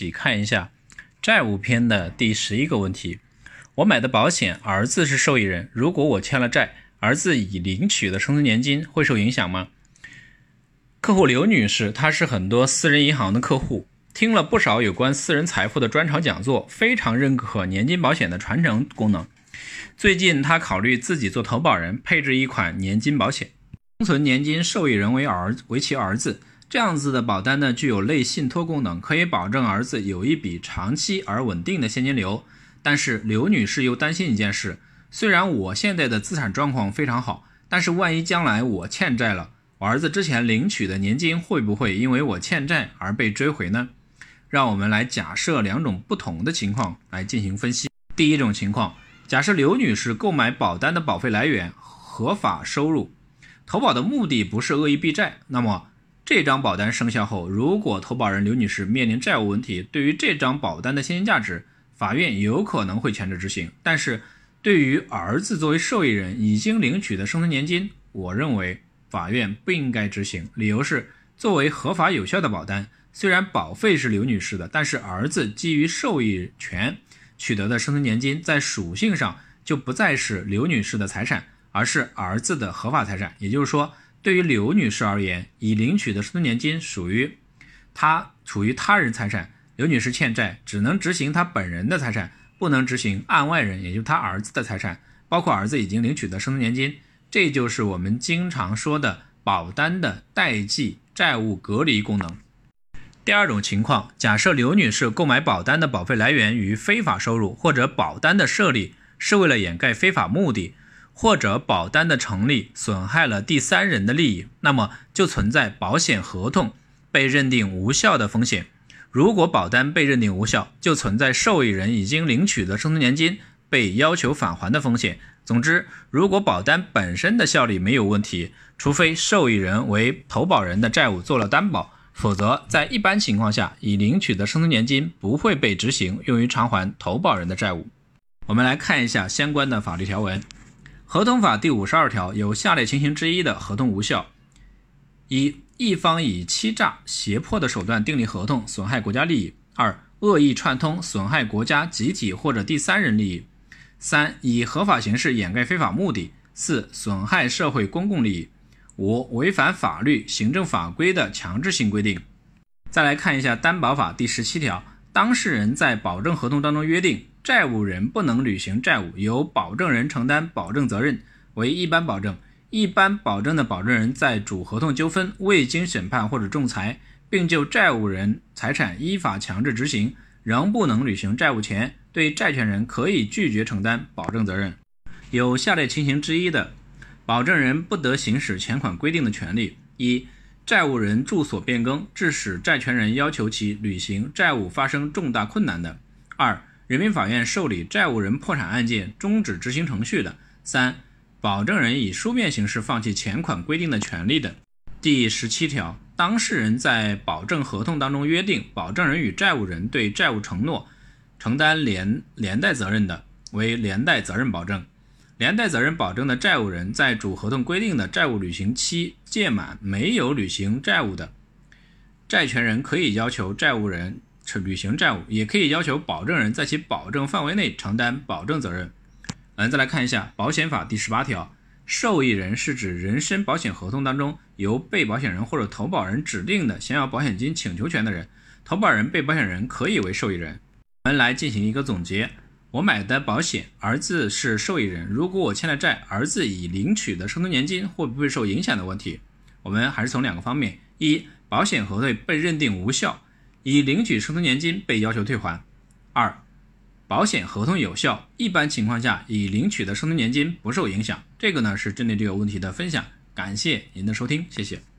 起看一下债务篇的第十一个问题。我买的保险，儿子是受益人，如果我欠了债，儿子已领取的生存年金会受影响吗？客户刘女士，她是很多私人银行的客户，听了不少有关私人财富的专场讲座，非常认可年金保险的传承功能。最近，她考虑自己做投保人，配置一款年金保险。生存年金受益人为儿为其儿子，这样子的保单呢，具有类信托功能，可以保证儿子有一笔长期而稳定的现金流。但是刘女士又担心一件事：虽然我现在的资产状况非常好，但是万一将来我欠债了，我儿子之前领取的年金会不会因为我欠债而被追回呢？让我们来假设两种不同的情况来进行分析。第一种情况，假设刘女士购买保单的保费来源合法收入。投保的目的不是恶意避债，那么这张保单生效后，如果投保人刘女士面临债务问题，对于这张保单的现金价值，法院有可能会强制执行。但是，对于儿子作为受益人已经领取的生存年金，我认为法院不应该执行。理由是，作为合法有效的保单，虽然保费是刘女士的，但是儿子基于受益权取得的生存年金，在属性上就不再是刘女士的财产。而是儿子的合法财产，也就是说，对于刘女士而言，已领取的生存年金属于她处于他人财产。刘女士欠债，只能执行她本人的财产，不能执行案外人，也就是她儿子的财产，包括儿子已经领取的生存年金。这就是我们经常说的保单的代际债务隔离功能。第二种情况，假设刘女士购买保单的保费来源于非法收入，或者保单的设立是为了掩盖非法目的。或者保单的成立损害了第三人的利益，那么就存在保险合同被认定无效的风险。如果保单被认定无效，就存在受益人已经领取的生存年金被要求返还的风险。总之，如果保单本身的效力没有问题，除非受益人为投保人的债务做了担保，否则在一般情况下，已领取的生存年金不会被执行用于偿还投保人的债务。我们来看一下相关的法律条文。合同法第五十二条有下列情形之一的合同无效：一、一方以欺诈、胁迫的手段订立合同，损害国家利益；二、恶意串通，损害国家、集体或者第三人利益；三、以合法形式掩盖非法目的；四、损害社会公共利益；五、违反法律、行政法规的强制性规定。再来看一下担保法第十七条，当事人在保证合同当中约定。债务人不能履行债务，由保证人承担保证责任，为一般保证。一般保证的保证人在主合同纠纷未经审判或者仲裁，并就债务人财产依法强制执行，仍不能履行债务前，对债权人可以拒绝承担保证责任。有下列情形之一的，保证人不得行使前款规定的权利：一、债务人住所变更，致使债权人要求其履行债务发生重大困难的；二、人民法院受理债务人破产案件终止执行程序的；三、保证人以书面形式放弃前款规定的权利的。第十七条，当事人在保证合同当中约定，保证人与债务人对债务承诺承担连连带责任的，为连带责任保证。连带责任保证的债务人在主合同规定的债务履行期届满没有履行债务的，债权人可以要求债务人。履行债务，也可以要求保证人在其保证范围内承担保证责任。嗯，再来看一下保险法第十八条，受益人是指人身保险合同当中由被保险人或者投保人指定的享有保险金请求权的人，投保人、被保险人可以为受益人。我们来进行一个总结：我买的保险，儿子是受益人，如果我欠了债，儿子已领取的生存年金会不会受影响的问题，我们还是从两个方面：一、保险合同被认定无效。已领取生存年金被要求退还。二、保险合同有效，一般情况下已领取的生存年金不受影响。这个呢是针对这个问题的分享，感谢您的收听，谢谢。